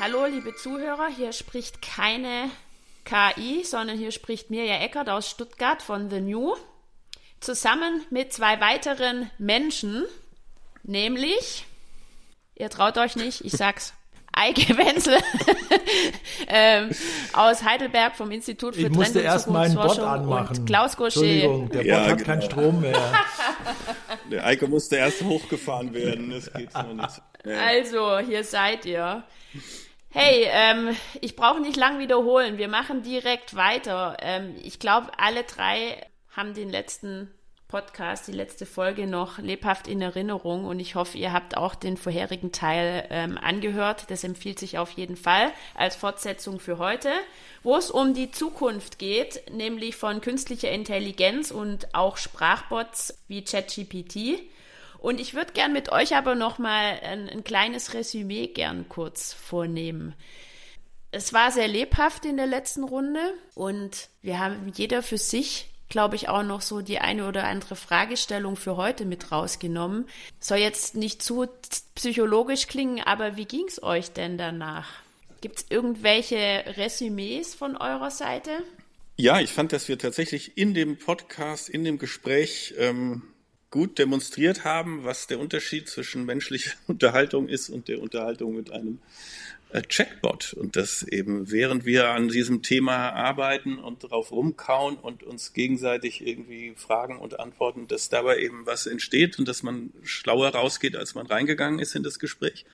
Hallo, liebe Zuhörer, hier spricht keine KI, sondern hier spricht Mirja Eckert aus Stuttgart von The New, zusammen mit zwei weiteren Menschen, nämlich, ihr traut euch nicht, ich sag's, Eike Wenzel ähm, aus Heidelberg vom Institut für Ich musste erst meinen Bot anmachen. Und Klaus Gaucher. Entschuldigung, der Bot Ja, hat genau. keinen Strom mehr. Der Eike musste erst hochgefahren werden. Das geht so nicht. Ja. Also, hier seid ihr. Hey, ähm, ich brauche nicht lang wiederholen. Wir machen direkt weiter. Ähm, ich glaube, alle drei haben den letzten Podcast, die letzte Folge noch lebhaft in Erinnerung und ich hoffe, ihr habt auch den vorherigen Teil ähm, angehört. Das empfiehlt sich auf jeden Fall als Fortsetzung für heute, wo es um die Zukunft geht, nämlich von künstlicher Intelligenz und auch Sprachbots wie ChatGPT. Und ich würde gern mit euch aber noch mal ein, ein kleines Resümee gern kurz vornehmen. Es war sehr lebhaft in der letzten Runde und wir haben jeder für sich, glaube ich, auch noch so die eine oder andere Fragestellung für heute mit rausgenommen. Soll jetzt nicht zu psychologisch klingen, aber wie ging's euch denn danach? Gibt's irgendwelche Resümees von eurer Seite? Ja, ich fand, dass wir tatsächlich in dem Podcast, in dem Gespräch ähm, gut demonstriert haben, was der Unterschied zwischen menschlicher Unterhaltung ist und der Unterhaltung mit einem äh, Chatbot. Und dass eben, während wir an diesem Thema arbeiten und drauf rumkauen und uns gegenseitig irgendwie fragen und antworten, dass dabei eben was entsteht und dass man schlauer rausgeht, als man reingegangen ist in das Gespräch.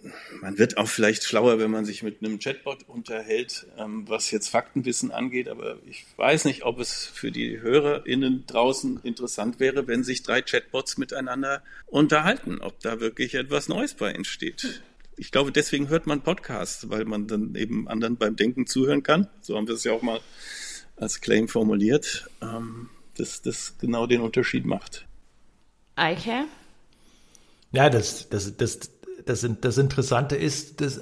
Man wird auch vielleicht schlauer, wenn man sich mit einem Chatbot unterhält, ähm, was jetzt Faktenwissen angeht, aber ich weiß nicht, ob es für die HörerInnen draußen interessant wäre, wenn sich drei Chatbots miteinander unterhalten, ob da wirklich etwas Neues bei entsteht. Ich glaube, deswegen hört man Podcasts, weil man dann eben anderen beim Denken zuhören kann. So haben wir es ja auch mal als Claim formuliert, ähm, dass das genau den Unterschied macht. Eike? Ja, das, das, das, das, das Interessante ist, das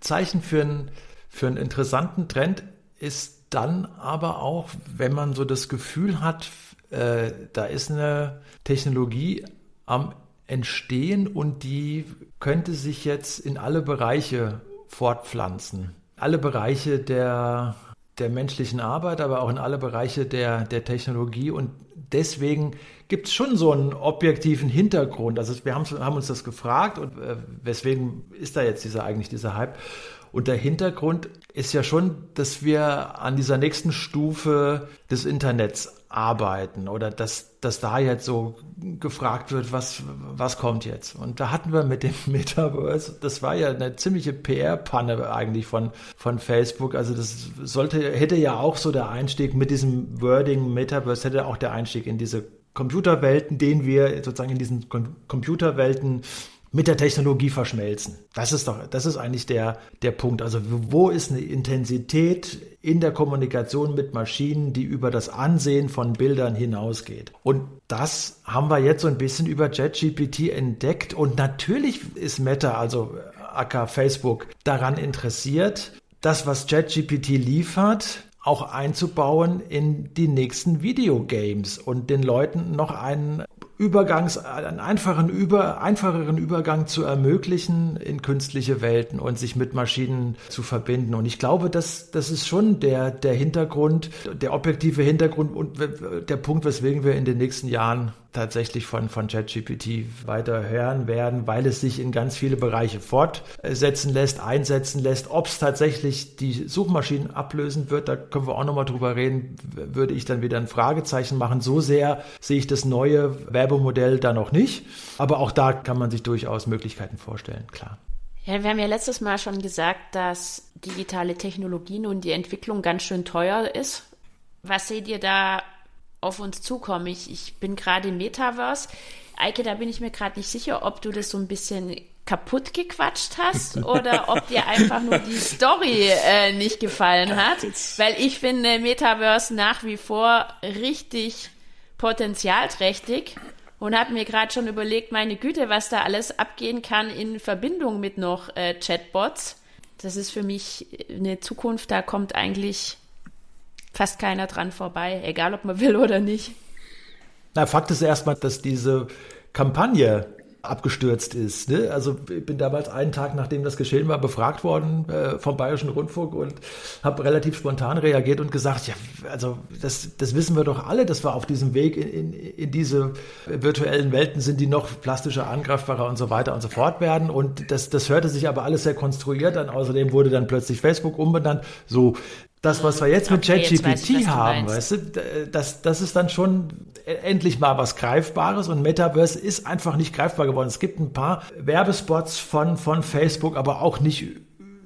Zeichen für, ein, für einen interessanten Trend ist dann aber auch, wenn man so das Gefühl hat, äh, da ist eine Technologie am entstehen und die könnte sich jetzt in alle Bereiche fortpflanzen. Alle Bereiche der, der menschlichen Arbeit, aber auch in alle Bereiche der, der Technologie. Und deswegen gibt es schon so einen objektiven Hintergrund. Also wir haben, haben uns das gefragt und äh, weswegen ist da jetzt dieser eigentlich dieser Hype? Und der Hintergrund ist ja schon, dass wir an dieser nächsten Stufe des Internets arbeiten oder dass, dass da jetzt so gefragt wird, was, was kommt jetzt? Und da hatten wir mit dem Metaverse, das war ja eine ziemliche PR-Panne eigentlich von, von Facebook. Also das sollte, hätte ja auch so der Einstieg mit diesem Wording Metaverse, hätte auch der Einstieg in diese Computerwelten, den wir sozusagen in diesen Com Computerwelten mit der Technologie verschmelzen. Das ist doch, das ist eigentlich der, der Punkt. Also wo ist eine Intensität in der Kommunikation mit Maschinen, die über das Ansehen von Bildern hinausgeht? Und das haben wir jetzt so ein bisschen über JetGPT entdeckt. Und natürlich ist Meta, also aka Facebook, daran interessiert, das, was JetGPT liefert, auch einzubauen in die nächsten Videogames und den Leuten noch einen Übergangs, einen einfachen über, einfacheren Übergang zu ermöglichen in künstliche Welten und sich mit Maschinen zu verbinden. Und ich glaube, das, das ist schon der, der Hintergrund, der objektive Hintergrund und der Punkt, weswegen wir in den nächsten Jahren tatsächlich von, von ChatGPT weiter hören werden, weil es sich in ganz viele Bereiche fortsetzen lässt, einsetzen lässt. Ob es tatsächlich die Suchmaschinen ablösen wird, da können wir auch nochmal drüber reden, würde ich dann wieder ein Fragezeichen machen. So sehr sehe ich das neue Werbemodell da noch nicht. Aber auch da kann man sich durchaus Möglichkeiten vorstellen, klar. Ja, wir haben ja letztes Mal schon gesagt, dass digitale Technologien und die Entwicklung ganz schön teuer ist. Was seht ihr da auf uns zukommen? Ich, ich bin gerade im Metaverse. Eike, da bin ich mir gerade nicht sicher, ob du das so ein bisschen kaputt gequatscht hast oder ob dir einfach nur die Story äh, nicht gefallen hat. Weil ich finde Metaverse nach wie vor richtig potenzialträchtig und habe mir gerade schon überlegt, meine Güte, was da alles abgehen kann in Verbindung mit noch äh, Chatbots. Das ist für mich eine Zukunft, da kommt eigentlich fast keiner dran vorbei, egal ob man will oder nicht. Na, Fakt ist erstmal, dass diese Kampagne abgestürzt ist. Ne? Also ich bin damals einen Tag, nachdem das geschehen war, befragt worden äh, vom Bayerischen Rundfunk und habe relativ spontan reagiert und gesagt, ja, also das, das wissen wir doch alle, dass wir auf diesem Weg in, in, in diese virtuellen Welten sind, die noch plastischer, angreifbarer und so weiter und so fort werden. Und das, das hörte sich aber alles sehr konstruiert an. Außerdem wurde dann plötzlich Facebook umbenannt. So, das, was wir jetzt mit ChatGPT haben, weißt du, das, das ist dann schon endlich mal was Greifbares und Metaverse ist einfach nicht greifbar geworden. Es gibt ein paar Werbespots von, von Facebook, aber auch nicht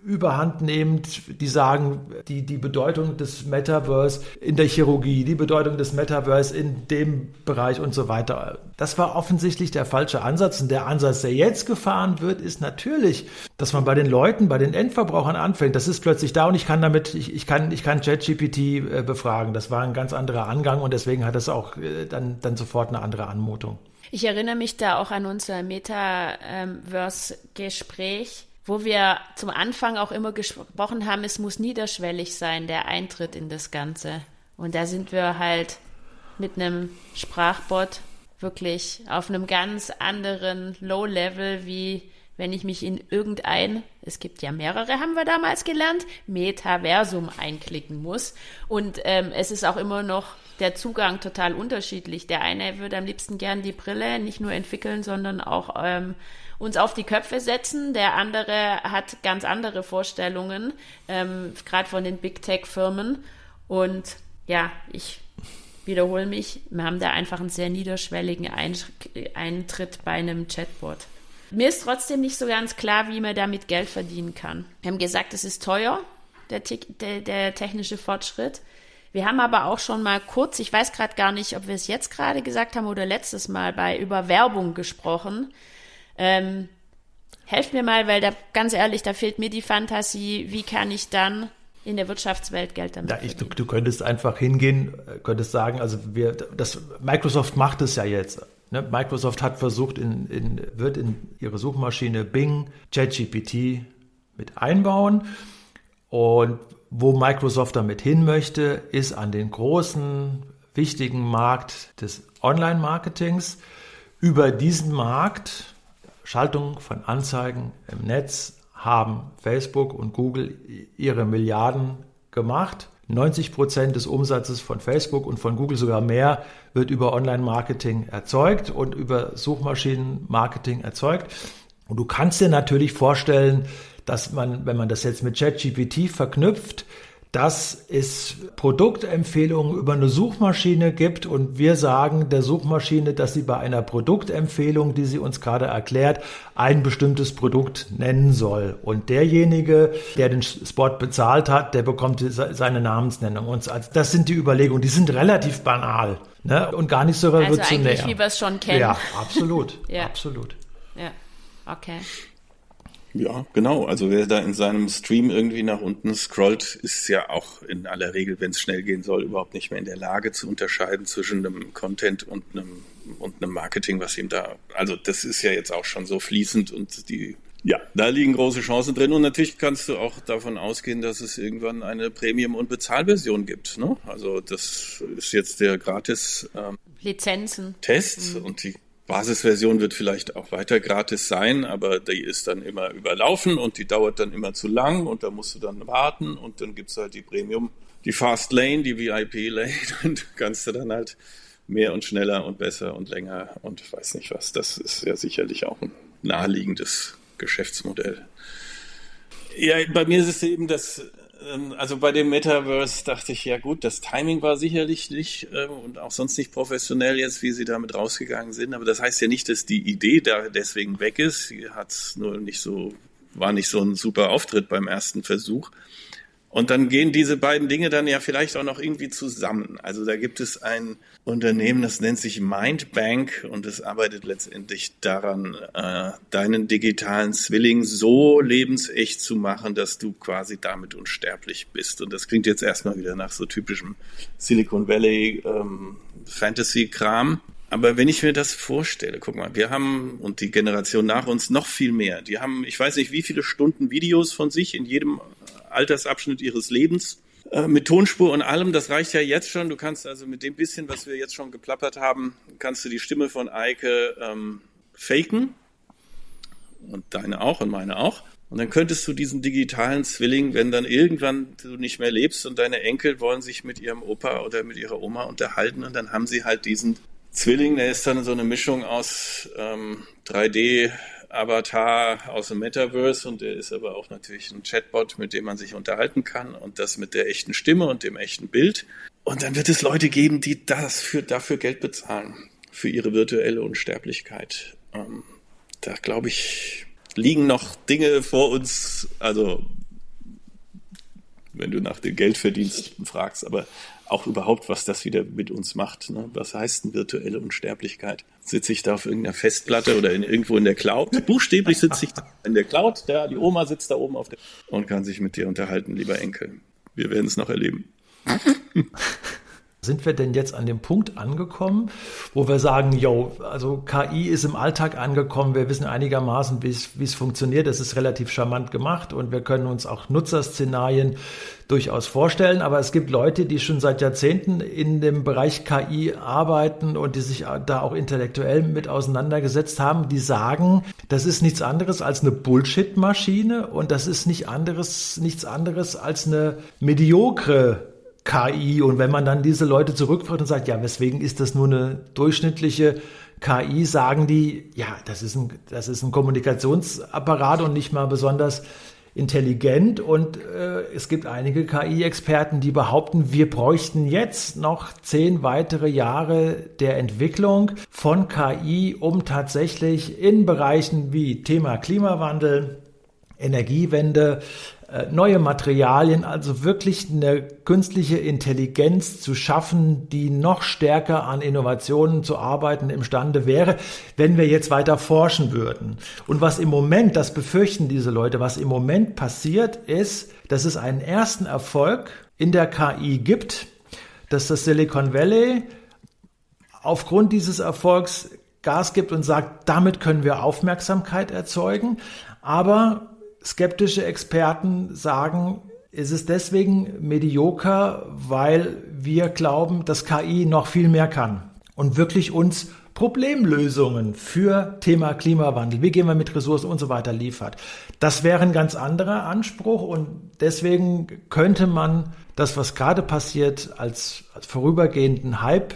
überhand nehmend, die sagen, die, die Bedeutung des Metaverse in der Chirurgie, die Bedeutung des Metaverse in dem Bereich und so weiter. Das war offensichtlich der falsche Ansatz. Und der Ansatz, der jetzt gefahren wird, ist natürlich, dass man bei den Leuten, bei den Endverbrauchern anfängt. Das ist plötzlich da und ich kann damit, ich, ich kann, ich kann ChatGPT äh, befragen. Das war ein ganz anderer Angang und deswegen hat es auch äh, dann, dann sofort eine andere Anmutung. Ich erinnere mich da auch an unser Metaverse-Gespräch wo wir zum Anfang auch immer gesprochen haben, es muss niederschwellig sein, der Eintritt in das Ganze. Und da sind wir halt mit einem Sprachbot wirklich auf einem ganz anderen Low-Level, wie wenn ich mich in irgendein, es gibt ja mehrere, haben wir damals gelernt, Metaversum einklicken muss. Und ähm, es ist auch immer noch der Zugang total unterschiedlich. Der eine würde am liebsten gern die Brille nicht nur entwickeln, sondern auch ähm, uns auf die Köpfe setzen. Der andere hat ganz andere Vorstellungen, ähm, gerade von den Big Tech-Firmen. Und ja, ich wiederhole mich, wir haben da einfach einen sehr niederschwelligen Eintritt bei einem Chatbot. Mir ist trotzdem nicht so ganz klar, wie man damit Geld verdienen kann. Wir haben gesagt, es ist teuer, der, der, der technische Fortschritt. Wir haben aber auch schon mal kurz, ich weiß gerade gar nicht, ob wir es jetzt gerade gesagt haben oder letztes Mal bei über Werbung gesprochen. Ähm, helft mir mal, weil da ganz ehrlich, da fehlt mir die Fantasie. Wie kann ich dann in der Wirtschaftswelt Geld damit ja, ich, du, du, könntest einfach hingehen, könntest sagen, also wir, das, Microsoft macht es ja jetzt. Ne? Microsoft hat versucht, in, in, wird in ihre Suchmaschine Bing ChatGPT mit einbauen. Und wo Microsoft damit hin möchte, ist an den großen, wichtigen Markt des Online-Marketings. Über diesen Markt Schaltung von Anzeigen im Netz haben Facebook und Google ihre Milliarden gemacht. 90 Prozent des Umsatzes von Facebook und von Google sogar mehr wird über Online-Marketing erzeugt und über Suchmaschinen-Marketing erzeugt. Und du kannst dir natürlich vorstellen, dass man, wenn man das jetzt mit ChatGPT verknüpft, dass es Produktempfehlungen über eine Suchmaschine gibt und wir sagen der Suchmaschine, dass sie bei einer Produktempfehlung, die sie uns gerade erklärt, ein bestimmtes Produkt nennen soll. Und derjenige, der den Spot bezahlt hat, der bekommt seine Namensnennung. Und das sind die Überlegungen, die sind relativ banal ne? und gar nicht so revolutionär. Also eigentlich, wie wir es schon kennen. Ja, absolut, ja. absolut. Ja, okay. Ja, genau. Also wer da in seinem Stream irgendwie nach unten scrollt, ist ja auch in aller Regel, wenn es schnell gehen soll, überhaupt nicht mehr in der Lage zu unterscheiden zwischen einem Content und einem und einem Marketing, was ihm da. Also das ist ja jetzt auch schon so fließend und die ja, da liegen große Chancen drin und natürlich kannst du auch davon ausgehen, dass es irgendwann eine Premium- und Bezahlversion gibt. Ne? Also das ist jetzt der gratis ähm, Lizenzen Test mhm. und die Basisversion wird vielleicht auch weiter gratis sein, aber die ist dann immer überlaufen und die dauert dann immer zu lang und da musst du dann warten und dann gibt's halt die Premium, die Fast Lane, die VIP Lane und kannst du dann halt mehr und schneller und besser und länger und weiß nicht was. Das ist ja sicherlich auch ein naheliegendes Geschäftsmodell. Ja, bei mir ist es eben das also bei dem Metaverse dachte ich, ja gut, das Timing war sicherlich nicht äh, und auch sonst nicht professionell jetzt, wie sie damit rausgegangen sind. Aber das heißt ja nicht, dass die Idee da deswegen weg ist. Sie hat nur nicht so, war nicht so ein super Auftritt beim ersten Versuch. Und dann gehen diese beiden Dinge dann ja vielleicht auch noch irgendwie zusammen. Also da gibt es ein Unternehmen, das nennt sich Mindbank und es arbeitet letztendlich daran, äh, deinen digitalen Zwilling so lebensecht zu machen, dass du quasi damit unsterblich bist. Und das klingt jetzt erstmal wieder nach so typischem Silicon Valley ähm, Fantasy-Kram. Aber wenn ich mir das vorstelle, guck mal, wir haben und die Generation nach uns noch viel mehr. Die haben, ich weiß nicht, wie viele Stunden Videos von sich in jedem Altersabschnitt ihres Lebens Äh, mit Tonspur und allem, das reicht ja jetzt schon. Du kannst also mit dem bisschen, was wir jetzt schon geplappert haben, kannst du die Stimme von Eike ähm, faken. Und deine auch und meine auch. Und dann könntest du diesen digitalen Zwilling, wenn dann irgendwann du nicht mehr lebst und deine Enkel wollen sich mit ihrem Opa oder mit ihrer Oma unterhalten und dann haben sie halt diesen Zwilling, der ist dann so eine Mischung aus ähm, 3D Avatar aus dem Metaverse und der ist aber auch natürlich ein Chatbot, mit dem man sich unterhalten kann und das mit der echten Stimme und dem echten Bild. Und dann wird es Leute geben, die das für, dafür Geld bezahlen, für ihre virtuelle Unsterblichkeit. Ähm, da glaube ich, liegen noch Dinge vor uns, also wenn du nach dem Geldverdiensten fragst, aber auch überhaupt, was das wieder mit uns macht. Ne? Was heißt denn virtuelle Unsterblichkeit? Sitze ich da auf irgendeiner Festplatte oder in, irgendwo in der Cloud? Buchstäblich sitze ich da in der Cloud, ja, die Oma sitzt da oben auf der und kann sich mit dir unterhalten, lieber Enkel. Wir werden es noch erleben. Sind wir denn jetzt an dem Punkt angekommen, wo wir sagen, yo, also KI ist im Alltag angekommen, wir wissen einigermaßen, wie es funktioniert, es ist relativ charmant gemacht und wir können uns auch Nutzerszenarien durchaus vorstellen, aber es gibt Leute, die schon seit Jahrzehnten in dem Bereich KI arbeiten und die sich da auch intellektuell mit auseinandergesetzt haben, die sagen, das ist nichts anderes als eine Bullshit-Maschine und das ist nicht anderes, nichts anderes als eine mediokre KI. Und wenn man dann diese Leute zurückfragt und sagt, ja, weswegen ist das nur eine durchschnittliche KI, sagen die, ja, das ist ein, das ist ein Kommunikationsapparat und nicht mal besonders intelligent. Und äh, es gibt einige KI-Experten, die behaupten, wir bräuchten jetzt noch zehn weitere Jahre der Entwicklung von KI, um tatsächlich in Bereichen wie Thema Klimawandel, Energiewende, neue Materialien, also wirklich eine künstliche Intelligenz zu schaffen, die noch stärker an Innovationen zu arbeiten imstande wäre, wenn wir jetzt weiter forschen würden. Und was im Moment, das befürchten diese Leute, was im Moment passiert, ist, dass es einen ersten Erfolg in der KI gibt, dass das Silicon Valley aufgrund dieses Erfolgs Gas gibt und sagt, damit können wir Aufmerksamkeit erzeugen. Aber skeptische Experten sagen, es ist deswegen medioker, weil wir glauben, dass KI noch viel mehr kann und wirklich uns Problemlösungen für Thema Klimawandel, wie gehen wir mit Ressourcen und so weiter liefert. Das wäre ein ganz anderer Anspruch und deswegen könnte man das, was gerade passiert, als, als vorübergehenden Hype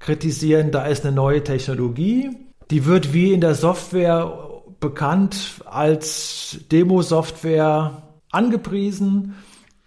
kritisieren. Da ist eine neue Technologie, die wird wie in der Software bekannt als Demo-Software angepriesen,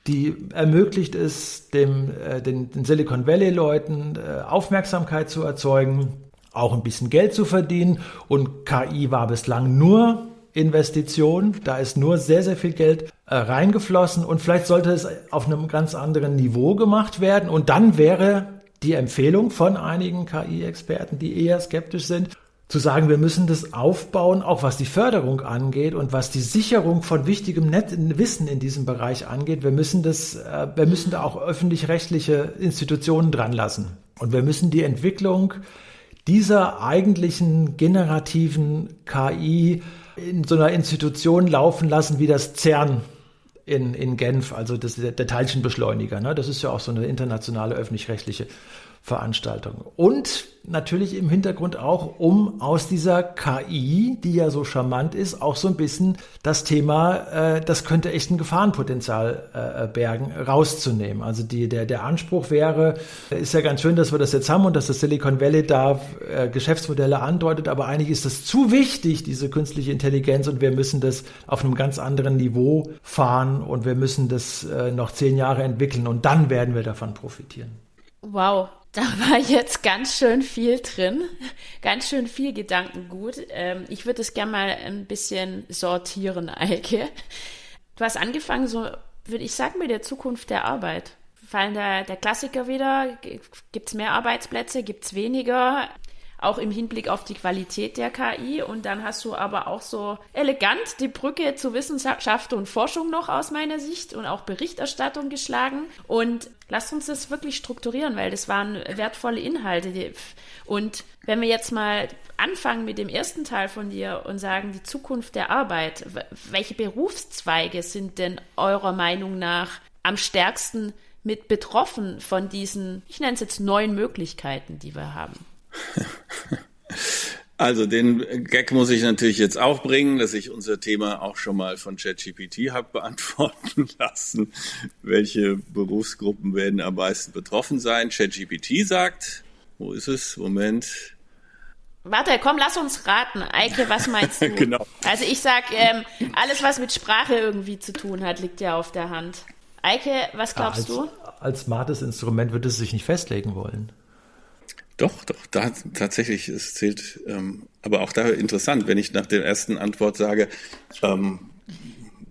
die ermöglicht es, dem, äh, den, den Silicon Valley-Leuten äh, Aufmerksamkeit zu erzeugen, auch ein bisschen Geld zu verdienen. Und KI war bislang nur Investition, da ist nur sehr, sehr viel Geld äh, reingeflossen und vielleicht sollte es auf einem ganz anderen Niveau gemacht werden. Und dann wäre die Empfehlung von einigen KI-Experten, die eher skeptisch sind, zu sagen, wir müssen das aufbauen, auch was die Förderung angeht und was die Sicherung von wichtigem Net Wissen in diesem Bereich angeht. Wir müssen das, äh, wir müssen da auch öffentlich-rechtliche Institutionen dran lassen. Und wir müssen die Entwicklung dieser eigentlichen generativen KI in so einer Institution laufen lassen wie das CERN in, in Genf, also das, der Teilchenbeschleuniger. Ne? Das ist ja auch so eine internationale öffentlich-rechtliche Veranstaltung. Und natürlich im Hintergrund auch, um aus dieser KI, die ja so charmant ist, auch so ein bisschen das Thema, äh, das könnte echt ein Gefahrenpotenzial äh, bergen, rauszunehmen. Also die, der, der Anspruch wäre, ist ja ganz schön, dass wir das jetzt haben und dass das Silicon Valley da äh, Geschäftsmodelle andeutet, aber eigentlich ist das zu wichtig, diese künstliche Intelligenz, und wir müssen das auf einem ganz anderen Niveau fahren und wir müssen das äh, noch zehn Jahre entwickeln und dann werden wir davon profitieren. Wow, da war jetzt ganz schön viel drin, ganz schön viel Gedankengut. Ähm, ich würde es gerne mal ein bisschen sortieren, Eike. Du hast angefangen, so würde ich sagen, mit der Zukunft der Arbeit. Fallen da der Klassiker wieder? Gibt es mehr Arbeitsplätze? Gibt es weniger? Auch im Hinblick auf die Qualität der KI. Und dann hast du aber auch so elegant die Brücke zu Wissenschaft und Forschung noch aus meiner Sicht und auch Berichterstattung geschlagen. Und lasst uns das wirklich strukturieren, weil das waren wertvolle Inhalte. Und wenn wir jetzt mal anfangen mit dem ersten Teil von dir und sagen, die Zukunft der Arbeit, welche Berufszweige sind denn eurer Meinung nach am stärksten mit betroffen von diesen, ich nenne es jetzt neuen Möglichkeiten, die wir haben? Also den Gag muss ich natürlich jetzt auch bringen, dass ich unser Thema auch schon mal von ChatGPT habe beantworten lassen. Welche Berufsgruppen werden am meisten betroffen sein? ChatGPT sagt, wo ist es? Moment. Warte, komm, lass uns raten. Eike, was meinst du? genau. Also ich sag, ähm, alles, was mit Sprache irgendwie zu tun hat, liegt ja auf der Hand. Eike, was glaubst ja, als, du? Als smartes Instrument wird es sich nicht festlegen wollen. Doch, doch, da tatsächlich, es zählt, ähm, aber auch da interessant, wenn ich nach der ersten Antwort sage, ähm,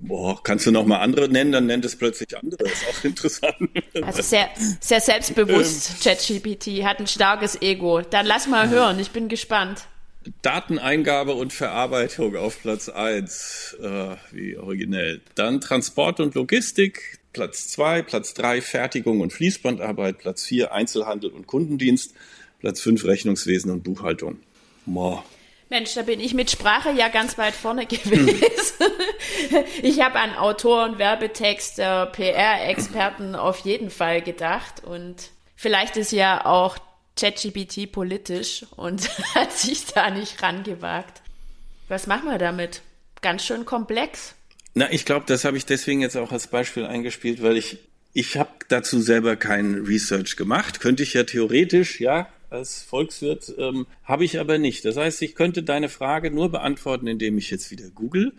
boah, kannst du noch mal andere nennen, dann nennt es plötzlich andere. Das ist auch interessant. Also sehr, sehr selbstbewusst, ähm, ChatGPT, hat ein starkes Ego. Dann lass mal hören, ich bin gespannt. Dateneingabe und Verarbeitung auf Platz eins, äh, wie originell. Dann Transport und Logistik, Platz zwei, Platz drei Fertigung und Fließbandarbeit, Platz vier Einzelhandel und Kundendienst, Platz 5 Rechnungswesen und Buchhaltung. Boah. Mensch, da bin ich mit Sprache ja ganz weit vorne gewesen. ich habe an Autoren, Werbetexter, PR-Experten auf jeden Fall gedacht und vielleicht ist ja auch ChatGPT politisch und hat sich da nicht rangewagt. Was machen wir damit? Ganz schön komplex. Na, ich glaube, das habe ich deswegen jetzt auch als Beispiel eingespielt, weil ich ich habe dazu selber kein Research gemacht. Könnte ich ja theoretisch, ja, als Volkswirt, ähm, habe ich aber nicht. Das heißt, ich könnte deine Frage nur beantworten, indem ich jetzt wieder google.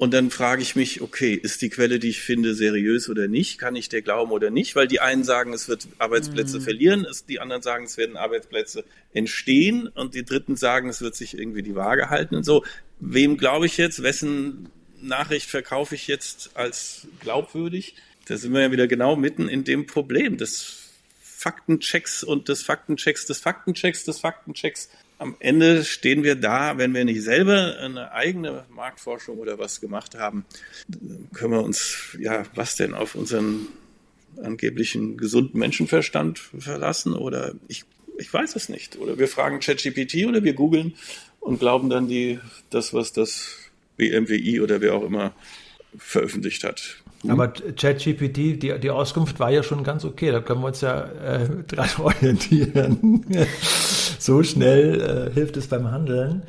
Und dann frage ich mich, okay, ist die Quelle, die ich finde, seriös oder nicht? Kann ich der glauben oder nicht? Weil die einen sagen, es wird Arbeitsplätze mhm. verlieren, die anderen sagen, es werden Arbeitsplätze entstehen und die dritten sagen, es wird sich irgendwie die Waage halten und so. Wem glaube ich jetzt? Wessen Nachricht verkaufe ich jetzt als glaubwürdig? Da sind wir ja wieder genau mitten in dem Problem. Das Faktenchecks und des Faktenchecks des Faktenchecks des Faktenchecks. Am Ende stehen wir da, wenn wir nicht selber eine eigene Marktforschung oder was gemacht haben, können wir uns, ja, was denn auf unseren angeblichen gesunden Menschenverstand verlassen oder ich, ich weiß es nicht. Oder wir fragen ChatGPT oder wir googeln und glauben dann die, das, was das BMWI oder wer auch immer veröffentlicht hat. Hm? Aber ChatGPT, die, die Auskunft war ja schon ganz okay. Da können wir uns ja äh, dran orientieren. so schnell äh, hilft es beim Handeln.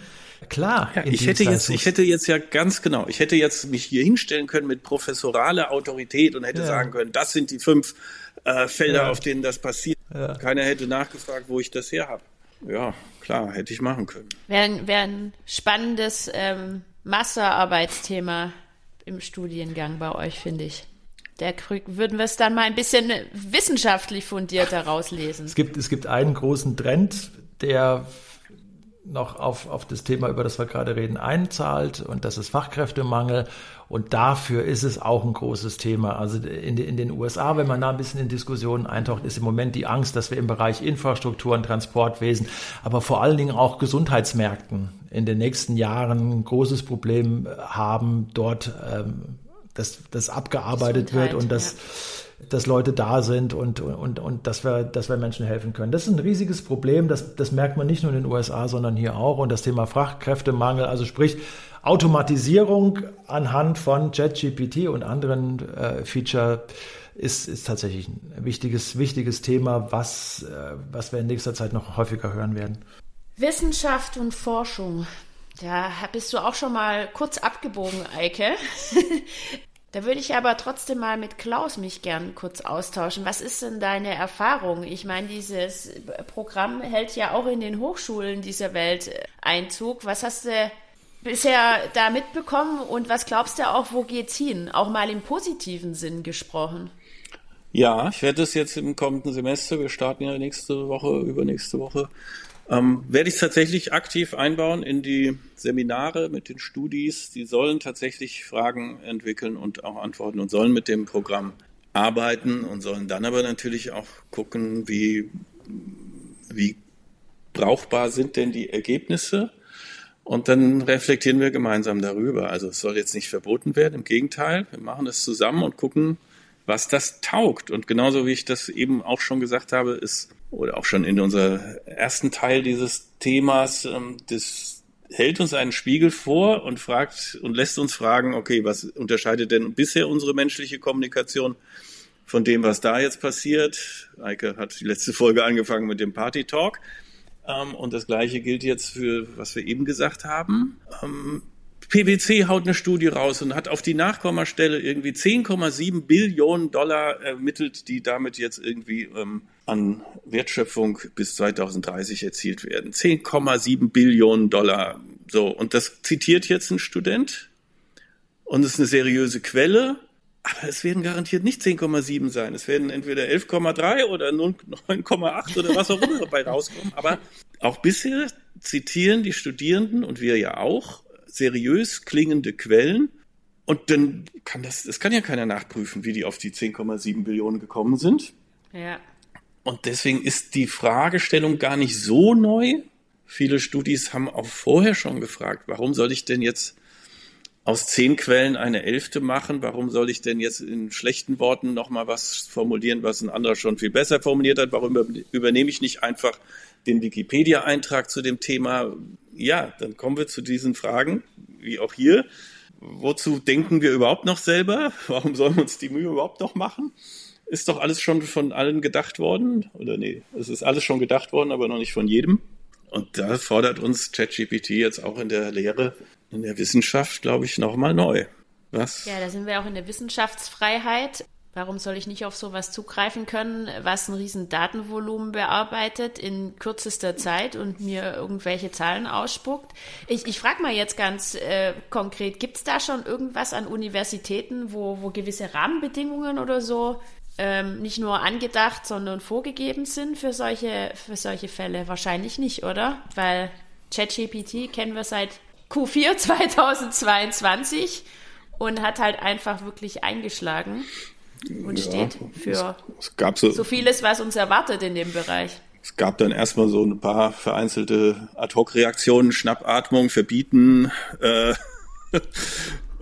Klar. Ja, ich hätte jetzt, ich hätte jetzt ja ganz genau, ich hätte jetzt mich hier hinstellen können mit professoraler Autorität und hätte ja. sagen können, das sind die fünf äh, Felder, ja. auf denen das passiert. Keiner hätte nachgefragt, wo ich das her habe. Ja, klar, hätte ich machen können. Wäre wär ein spannendes ähm, Masterarbeitsthema im Studiengang bei euch, finde ich. Der würden wir es dann mal ein bisschen wissenschaftlich fundierter rauslesen. Es gibt, es gibt einen großen Trend, der noch auf, auf das Thema, über das wir gerade reden, einzahlt und das ist Fachkräftemangel und dafür ist es auch ein großes Thema. Also in, in den USA, wenn man da ein bisschen in Diskussionen eintaucht, ist im Moment die Angst, dass wir im Bereich Infrastruktur und Transportwesen, aber vor allen Dingen auch Gesundheitsmärkten in den nächsten Jahren ein großes Problem haben, dort ähm, dass das abgearbeitet wird und dass, ja. Dass Leute da sind und, und, und dass, wir, dass wir Menschen helfen können. Das ist ein riesiges Problem, das, das merkt man nicht nur in den USA, sondern hier auch. Und das Thema Fachkräftemangel, also sprich Automatisierung anhand von ChatGPT und anderen äh, Feature ist, ist tatsächlich ein wichtiges, wichtiges Thema, was, äh, was wir in nächster Zeit noch häufiger hören werden. Wissenschaft und Forschung. Da bist du auch schon mal kurz abgebogen, Eike. da würde ich aber trotzdem mal mit Klaus mich gern kurz austauschen. Was ist denn deine Erfahrung? Ich meine, dieses Programm hält ja auch in den Hochschulen dieser Welt Einzug. Was hast du bisher da mitbekommen und was glaubst du auch, wo geht's hin? Auch mal im positiven Sinn gesprochen. Ja, ich werde es jetzt im kommenden Semester, wir starten ja nächste Woche, übernächste Woche, ähm, werde ich tatsächlich aktiv einbauen in die Seminare mit den Studis. Die sollen tatsächlich Fragen entwickeln und auch antworten und sollen mit dem Programm arbeiten und sollen dann aber natürlich auch gucken, wie, wie brauchbar sind denn die Ergebnisse und dann reflektieren wir gemeinsam darüber. Also es soll jetzt nicht verboten werden, im Gegenteil, wir machen es zusammen und gucken, was das taugt. Und genauso wie ich das eben auch schon gesagt habe, ist, oder auch schon in unser ersten Teil dieses Themas, ähm, das hält uns einen Spiegel vor und fragt und lässt uns fragen, okay, was unterscheidet denn bisher unsere menschliche Kommunikation von dem, was da jetzt passiert. Eike hat die letzte Folge angefangen mit dem Party Talk. Ähm, und das Gleiche gilt jetzt für, was wir eben gesagt haben. Ähm, PwC haut eine Studie raus und hat auf die Nachkommastelle irgendwie 10,7 Billionen Dollar ermittelt, die damit jetzt irgendwie an Wertschöpfung bis 2030 erzielt werden. 10,7 Billionen Dollar. So, und das zitiert jetzt ein Student und ist eine seriöse Quelle. Aber es werden garantiert nicht 10,7 sein. Es werden entweder 11,3 oder 9,8 oder was auch immer dabei rauskommen. Aber auch bisher zitieren die Studierenden und wir ja auch seriös klingende Quellen. Und dann kann das, das kann ja keiner nachprüfen, wie die auf die 10,7 Billionen gekommen sind. Ja. Und deswegen ist die Fragestellung gar nicht so neu. Viele Studis haben auch vorher schon gefragt, warum soll ich denn jetzt aus zehn Quellen eine elfte machen. Warum soll ich denn jetzt in schlechten Worten nochmal was formulieren, was ein anderer schon viel besser formuliert hat? Warum übernehme ich nicht einfach den Wikipedia-Eintrag zu dem Thema? Ja, dann kommen wir zu diesen Fragen, wie auch hier. Wozu denken wir überhaupt noch selber? Warum sollen wir uns die Mühe überhaupt noch machen? Ist doch alles schon von allen gedacht worden? Oder nee, es ist alles schon gedacht worden, aber noch nicht von jedem. Und da fordert uns ChatGPT jetzt auch in der Lehre in der Wissenschaft, glaube ich, nochmal neu. Was? Ja, da sind wir auch in der Wissenschaftsfreiheit. Warum soll ich nicht auf sowas zugreifen können, was ein riesen Datenvolumen bearbeitet in kürzester Zeit und mir irgendwelche Zahlen ausspuckt? Ich, ich frage mal jetzt ganz äh, konkret, gibt es da schon irgendwas an Universitäten, wo, wo gewisse Rahmenbedingungen oder so ähm, nicht nur angedacht, sondern vorgegeben sind für solche, für solche Fälle? Wahrscheinlich nicht, oder? Weil ChatGPT kennen wir seit Q4 2022 und hat halt einfach wirklich eingeschlagen und ja, steht für es, es so, so vieles, was uns erwartet in dem Bereich. Es gab dann erstmal so ein paar vereinzelte Ad-Hoc-Reaktionen, Schnappatmung, Verbieten. Äh,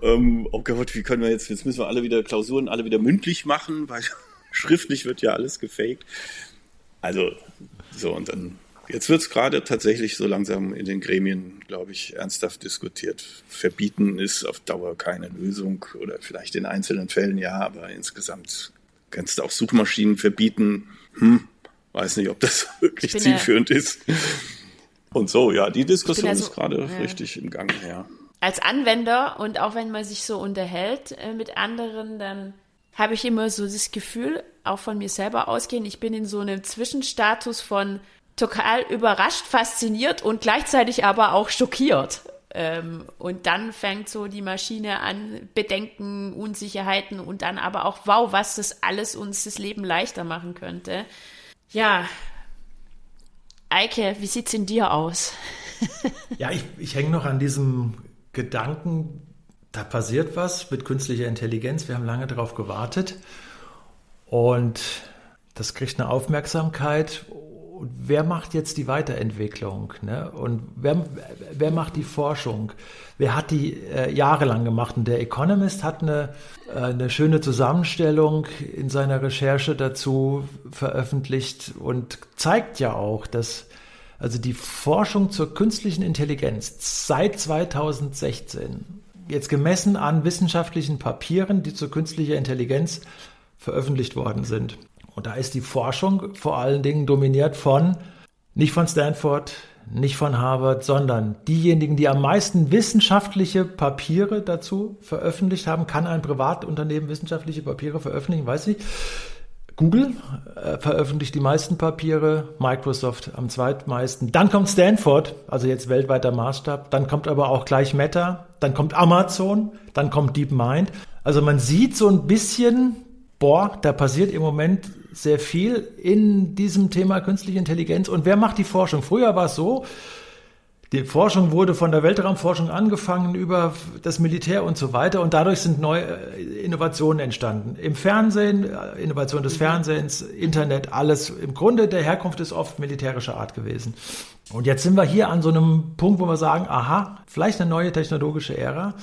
ähm, oh Gott, wie können wir jetzt, jetzt müssen wir alle wieder Klausuren, alle wieder mündlich machen, weil schriftlich wird ja alles gefaked. Also, so, und dann Jetzt wird es gerade tatsächlich so langsam in den Gremien, glaube ich, ernsthaft diskutiert. Verbieten ist auf Dauer keine Lösung oder vielleicht in einzelnen Fällen ja, aber insgesamt kannst du auch Suchmaschinen verbieten. Hm, weiß nicht, ob das wirklich zielführend ja, ist. Und so, ja, die Diskussion ja so, ist gerade ja. richtig im Gang, ja. Als Anwender und auch wenn man sich so unterhält äh, mit anderen, dann habe ich immer so das Gefühl, auch von mir selber ausgehend, ich bin in so einem Zwischenstatus von total überrascht, fasziniert und gleichzeitig aber auch schockiert. Ähm, und dann fängt so die Maschine an, Bedenken, Unsicherheiten und dann aber auch, wow, was das alles uns das Leben leichter machen könnte. Ja, Eike, wie sieht's in dir aus? ja, ich, ich hänge noch an diesem Gedanken, da passiert was mit künstlicher Intelligenz. Wir haben lange darauf gewartet und das kriegt eine Aufmerksamkeit und wer macht jetzt die Weiterentwicklung? Ne? Und wer, wer macht die Forschung? Wer hat die äh, jahrelang gemacht? Und der Economist hat eine, äh, eine schöne Zusammenstellung in seiner Recherche dazu veröffentlicht und zeigt ja auch, dass also die Forschung zur künstlichen Intelligenz seit 2016, jetzt gemessen an wissenschaftlichen Papieren, die zur künstlicher Intelligenz veröffentlicht worden sind, und da ist die Forschung vor allen Dingen dominiert von, nicht von Stanford, nicht von Harvard, sondern diejenigen, die am meisten wissenschaftliche Papiere dazu veröffentlicht haben. Kann ein Privatunternehmen wissenschaftliche Papiere veröffentlichen? Weiß ich. Google äh, veröffentlicht die meisten Papiere, Microsoft am zweitmeisten. Dann kommt Stanford, also jetzt weltweiter Maßstab. Dann kommt aber auch gleich Meta. Dann kommt Amazon. Dann kommt DeepMind. Also man sieht so ein bisschen, boah, da passiert im Moment sehr viel in diesem Thema künstliche Intelligenz. Und wer macht die Forschung? Früher war es so, die Forschung wurde von der Weltraumforschung angefangen über das Militär und so weiter und dadurch sind neue äh, Innovationen entstanden. Im Fernsehen, äh, Innovation des mhm. Fernsehens, Internet, alles. Im Grunde der Herkunft ist oft militärischer Art gewesen. Und jetzt sind wir hier an so einem Punkt, wo wir sagen, aha, vielleicht eine neue technologische Ära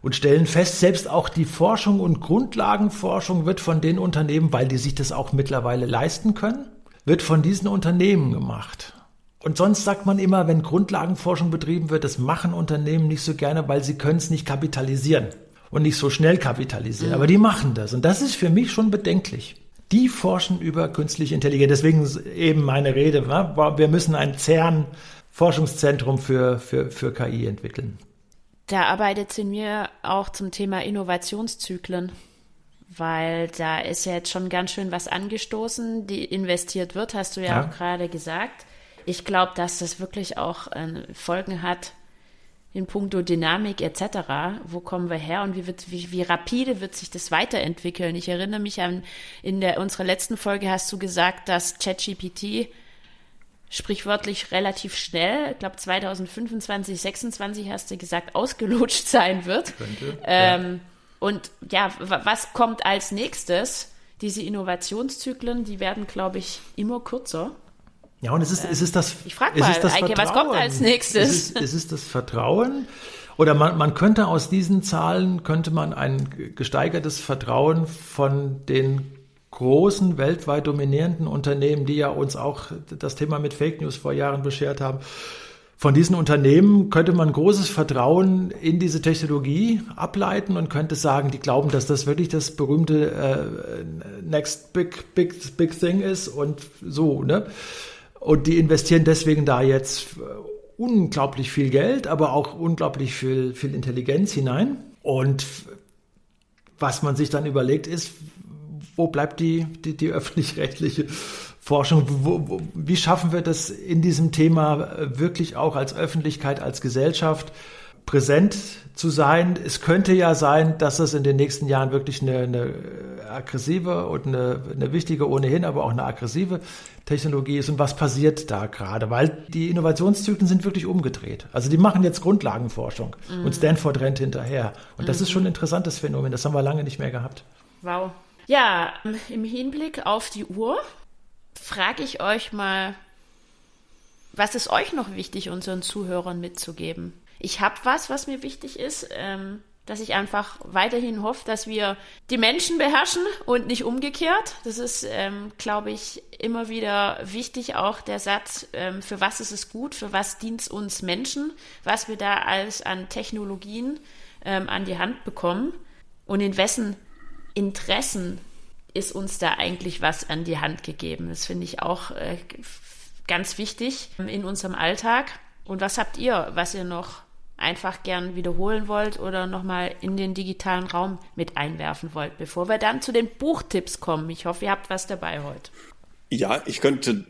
und stellen fest, selbst auch die Forschung und Grundlagenforschung wird von den Unternehmen, weil die sich das auch mittlerweile leisten können, wird von diesen Unternehmen gemacht. Und sonst sagt man immer, wenn Grundlagenforschung betrieben wird, das machen Unternehmen nicht so gerne, weil sie können es nicht kapitalisieren. und nicht so schnell kapitalisieren. Mhm. Aber die machen das. Und das ist für mich schon bedenklich. Die forschen über künstliche Intelligenz. Deswegen eben meine Rede, wir müssen ein CERN-Forschungszentrum für, für, für KI entwickeln. Da arbeitet sie mir auch zum Thema Innovationszyklen, weil da ist ja jetzt schon ganz schön was angestoßen, die investiert wird, hast du ja, ja. auch gerade gesagt. Ich glaube, dass das wirklich auch äh, Folgen hat in puncto Dynamik etc. Wo kommen wir her und wie, wird, wie, wie rapide wird sich das weiterentwickeln? Ich erinnere mich an, in der, unserer letzten Folge hast du gesagt, dass ChatGPT sprichwörtlich relativ schnell, ich glaube 2025, 26 hast du gesagt, ausgelutscht sein wird. Könnte, ähm, ja. Und ja, was kommt als nächstes? Diese Innovationszyklen, die werden, glaube ich, immer kürzer. Ja, und es ist, ähm, es ist das. Ich frage mal, das Eike, was kommt als nächstes? Es ist, es ist das Vertrauen. Oder man, man könnte aus diesen Zahlen, könnte man ein gesteigertes Vertrauen von den großen, weltweit dominierenden Unternehmen, die ja uns auch das Thema mit Fake News vor Jahren beschert haben, von diesen Unternehmen könnte man großes Vertrauen in diese Technologie ableiten und könnte sagen, die glauben, dass das wirklich das berühmte äh, Next Big Big Big Thing ist und so, ne? Und die investieren deswegen da jetzt äh, unglaublich viel Geld, aber auch unglaublich viel, viel Intelligenz hinein. Und was man sich dann überlegt ist, wo bleibt die, die, die öffentlich-rechtliche Forschung? Wo, wo, wie schaffen wir das in diesem Thema wirklich auch als Öffentlichkeit, als Gesellschaft präsent zu sein. Es könnte ja sein, dass es in den nächsten Jahren wirklich eine, eine aggressive und eine, eine, wichtige ohnehin, aber auch eine aggressive Technologie ist. Und was passiert da gerade? Weil die Innovationszyklen sind wirklich umgedreht. Also die machen jetzt Grundlagenforschung mhm. und Stanford rennt hinterher. Und das mhm. ist schon ein interessantes Phänomen. Das haben wir lange nicht mehr gehabt. Wow. Ja, im Hinblick auf die Uhr frage ich euch mal, was ist euch noch wichtig, unseren Zuhörern mitzugeben? ich habe was, was mir wichtig ist, ähm, dass ich einfach weiterhin hoffe, dass wir die Menschen beherrschen und nicht umgekehrt. Das ist, ähm, glaube ich, immer wieder wichtig, auch der Satz, ähm, für was ist es gut, für was dient es uns Menschen, was wir da alles an Technologien ähm, an die Hand bekommen und in wessen Interessen ist uns da eigentlich was an die Hand gegeben. Das finde ich auch äh, ganz wichtig in unserem Alltag. Und was habt ihr, was ihr noch einfach gern wiederholen wollt oder nochmal in den digitalen Raum mit einwerfen wollt, bevor wir dann zu den Buchtipps kommen. Ich hoffe, ihr habt was dabei heute. Ja, ich könnte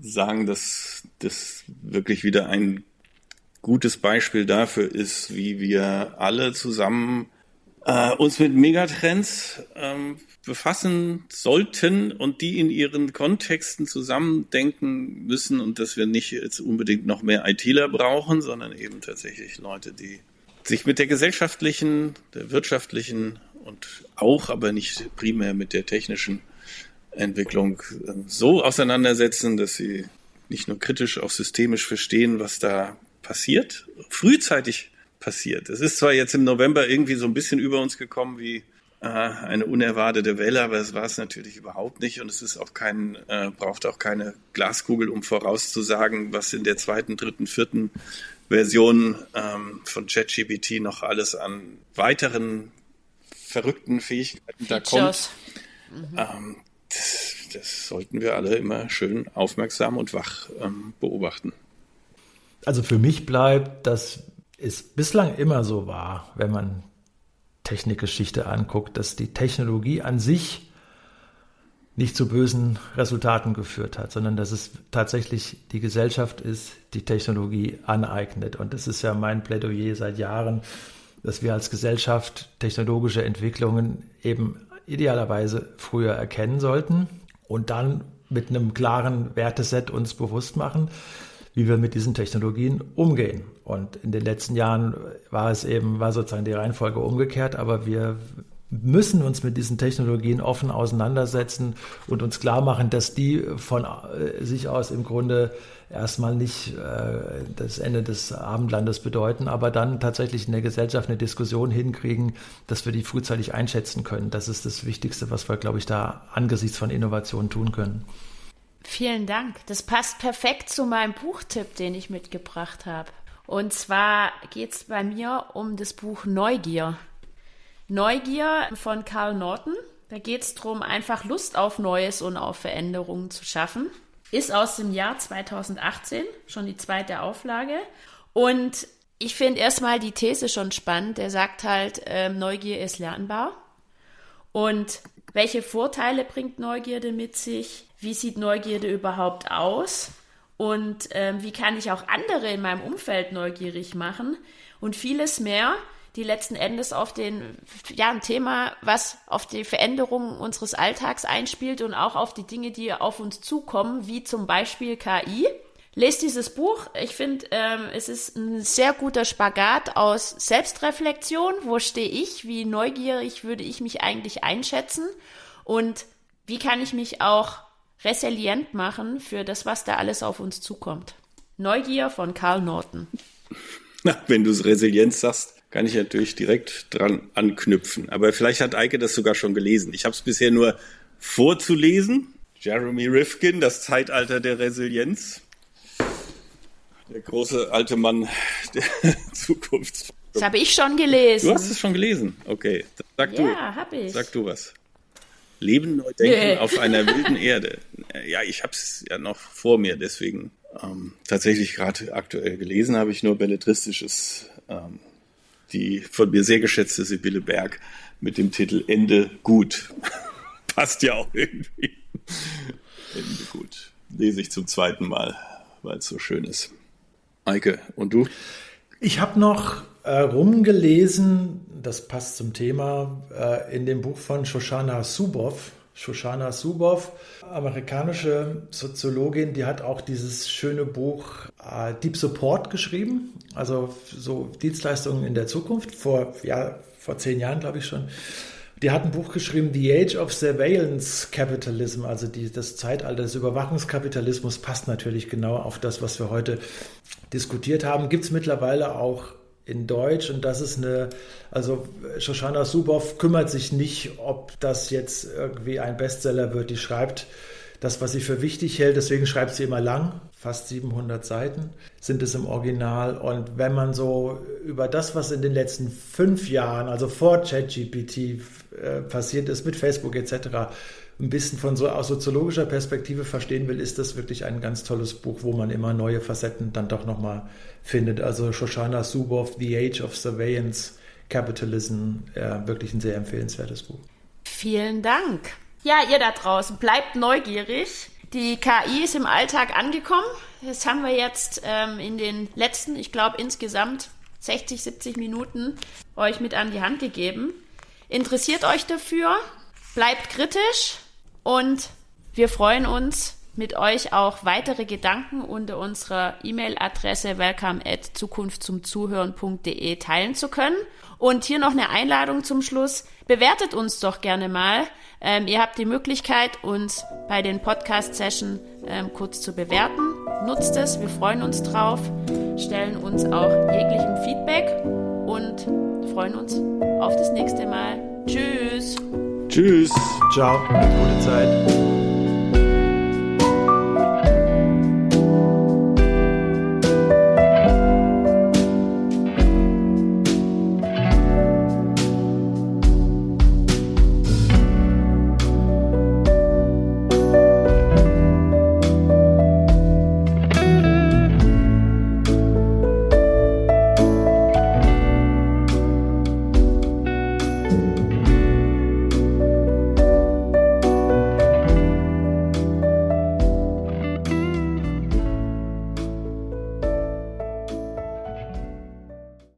sagen, dass das wirklich wieder ein gutes Beispiel dafür ist, wie wir alle zusammen äh, uns mit Megatrends ähm, befassen sollten und die in ihren Kontexten zusammendenken müssen und dass wir nicht jetzt unbedingt noch mehr ITler brauchen, sondern eben tatsächlich Leute, die sich mit der gesellschaftlichen, der wirtschaftlichen und auch, aber nicht primär mit der technischen Entwicklung äh, so auseinandersetzen, dass sie nicht nur kritisch, auch systemisch verstehen, was da passiert, frühzeitig passiert. Es ist zwar jetzt im November irgendwie so ein bisschen über uns gekommen wie äh, eine unerwartete Welle, aber es war es natürlich überhaupt nicht und es ist auch kein, äh, braucht auch keine Glaskugel, um vorauszusagen, was in der zweiten, dritten, vierten Version ähm, von ChatGPT noch alles an weiteren verrückten Fähigkeiten da kommt. Mhm. Ähm, das, das, sollten wir alle immer schön aufmerksam und wach ähm, beobachten. Also für mich bleibt, dass es bislang immer so war, wenn man Technikgeschichte anguckt, dass die Technologie an sich nicht zu bösen Resultaten geführt hat, sondern dass es tatsächlich die Gesellschaft ist, die Technologie aneignet. Und das ist ja mein Plädoyer seit Jahren, dass wir als Gesellschaft technologische Entwicklungen eben idealerweise früher erkennen sollten und dann mit einem klaren Werteset uns bewusst machen, wie wir mit diesen Technologien umgehen. Und in den letzten Jahren war es eben, war sozusagen die Reihenfolge umgekehrt, aber wir müssen uns mit diesen Technologien offen auseinandersetzen und uns klar machen, dass die von äh, sich aus im Grunde erstmal nicht äh, das Ende des Abendlandes bedeuten, aber dann tatsächlich in der Gesellschaft eine Diskussion hinkriegen, dass wir die frühzeitig einschätzen können. Das ist das Wichtigste, was wir, glaube ich, da angesichts von Innovationen tun können. Vielen Dank. Das passt perfekt zu meinem Buchtipp, den ich mitgebracht habe. Und zwar geht es bei mir um das Buch Neugier. Neugier von Carl Norton. Da geht es darum, einfach Lust auf Neues und auf Veränderungen zu schaffen. Ist aus dem Jahr 2018, schon die zweite Auflage. Und ich finde erstmal die These schon spannend. Der sagt halt, äh, Neugier ist lernbar. Und welche Vorteile bringt Neugierde mit sich? Wie sieht Neugierde überhaupt aus? Und ähm, wie kann ich auch andere in meinem Umfeld neugierig machen? Und vieles mehr, die letzten Endes auf den, ja, ein Thema, was auf die Veränderungen unseres Alltags einspielt und auch auf die Dinge, die auf uns zukommen, wie zum Beispiel KI. Lest dieses Buch. Ich finde, ähm, es ist ein sehr guter Spagat aus Selbstreflexion. Wo stehe ich? Wie neugierig würde ich mich eigentlich einschätzen? Und wie kann ich mich auch resilient machen für das, was da alles auf uns zukommt? Neugier von Karl Norton. Na, wenn du es Resilienz sagst, kann ich natürlich direkt dran anknüpfen. Aber vielleicht hat Eike das sogar schon gelesen. Ich habe es bisher nur vorzulesen. Jeremy Rifkin, das Zeitalter der Resilienz. Der große alte Mann der Zukunft. Das habe ich schon gelesen. Du hast es schon gelesen. Okay. Sag du. Ja, habe ich. Sag du was. Leben neu denken nee. auf einer wilden Erde. Ja, ich habe es ja noch vor mir, deswegen ähm, tatsächlich gerade aktuell gelesen habe ich nur Belletristisches, ähm, die von mir sehr geschätzte Sibylle Berg mit dem Titel Ende gut. Passt ja auch irgendwie. Ende gut. Lese ich zum zweiten Mal, weil es so schön ist. Eike, und du? Ich habe noch äh, rumgelesen, das passt zum Thema, äh, in dem Buch von Shoshana Zuboff. Shoshana Zuboff, amerikanische Soziologin, die hat auch dieses schöne Buch äh, Deep Support geschrieben, also so Dienstleistungen in der Zukunft, vor, ja, vor zehn Jahren glaube ich schon. Die hat ein Buch geschrieben, The Age of Surveillance Capitalism, also die, das Zeitalter des Überwachungskapitalismus passt natürlich genau auf das, was wir heute diskutiert haben. Gibt es mittlerweile auch in Deutsch und das ist eine, also Shoshana Zuboff kümmert sich nicht, ob das jetzt irgendwie ein Bestseller wird. Die schreibt das, was sie für wichtig hält, deswegen schreibt sie immer lang, fast 700 Seiten sind es im Original. Und wenn man so über das, was in den letzten fünf Jahren, also vor ChatGPT äh, passiert ist, mit Facebook etc., ein bisschen von so aus soziologischer Perspektive verstehen will, ist das wirklich ein ganz tolles Buch, wo man immer neue Facetten dann doch nochmal findet. Also Shoshana Zuboff, The Age of Surveillance Capitalism, äh, wirklich ein sehr empfehlenswertes Buch. Vielen Dank. Ja, ihr da draußen, bleibt neugierig. Die KI ist im Alltag angekommen. Das haben wir jetzt ähm, in den letzten, ich glaube insgesamt 60, 70 Minuten euch mit an die Hand gegeben. Interessiert euch dafür, bleibt kritisch und wir freuen uns, mit euch auch weitere Gedanken unter unserer E-Mail-Adresse welcome at zukunftzumzuhören.de teilen zu können. Und hier noch eine Einladung zum Schluss. Bewertet uns doch gerne mal. Ähm, ihr habt die Möglichkeit, uns bei den Podcast-Sessions ähm, kurz zu bewerten. Nutzt es, wir freuen uns drauf, stellen uns auch jeglichen Feedback und freuen uns auf das nächste Mal. Tschüss. Tschüss. Ciao. Gute Zeit.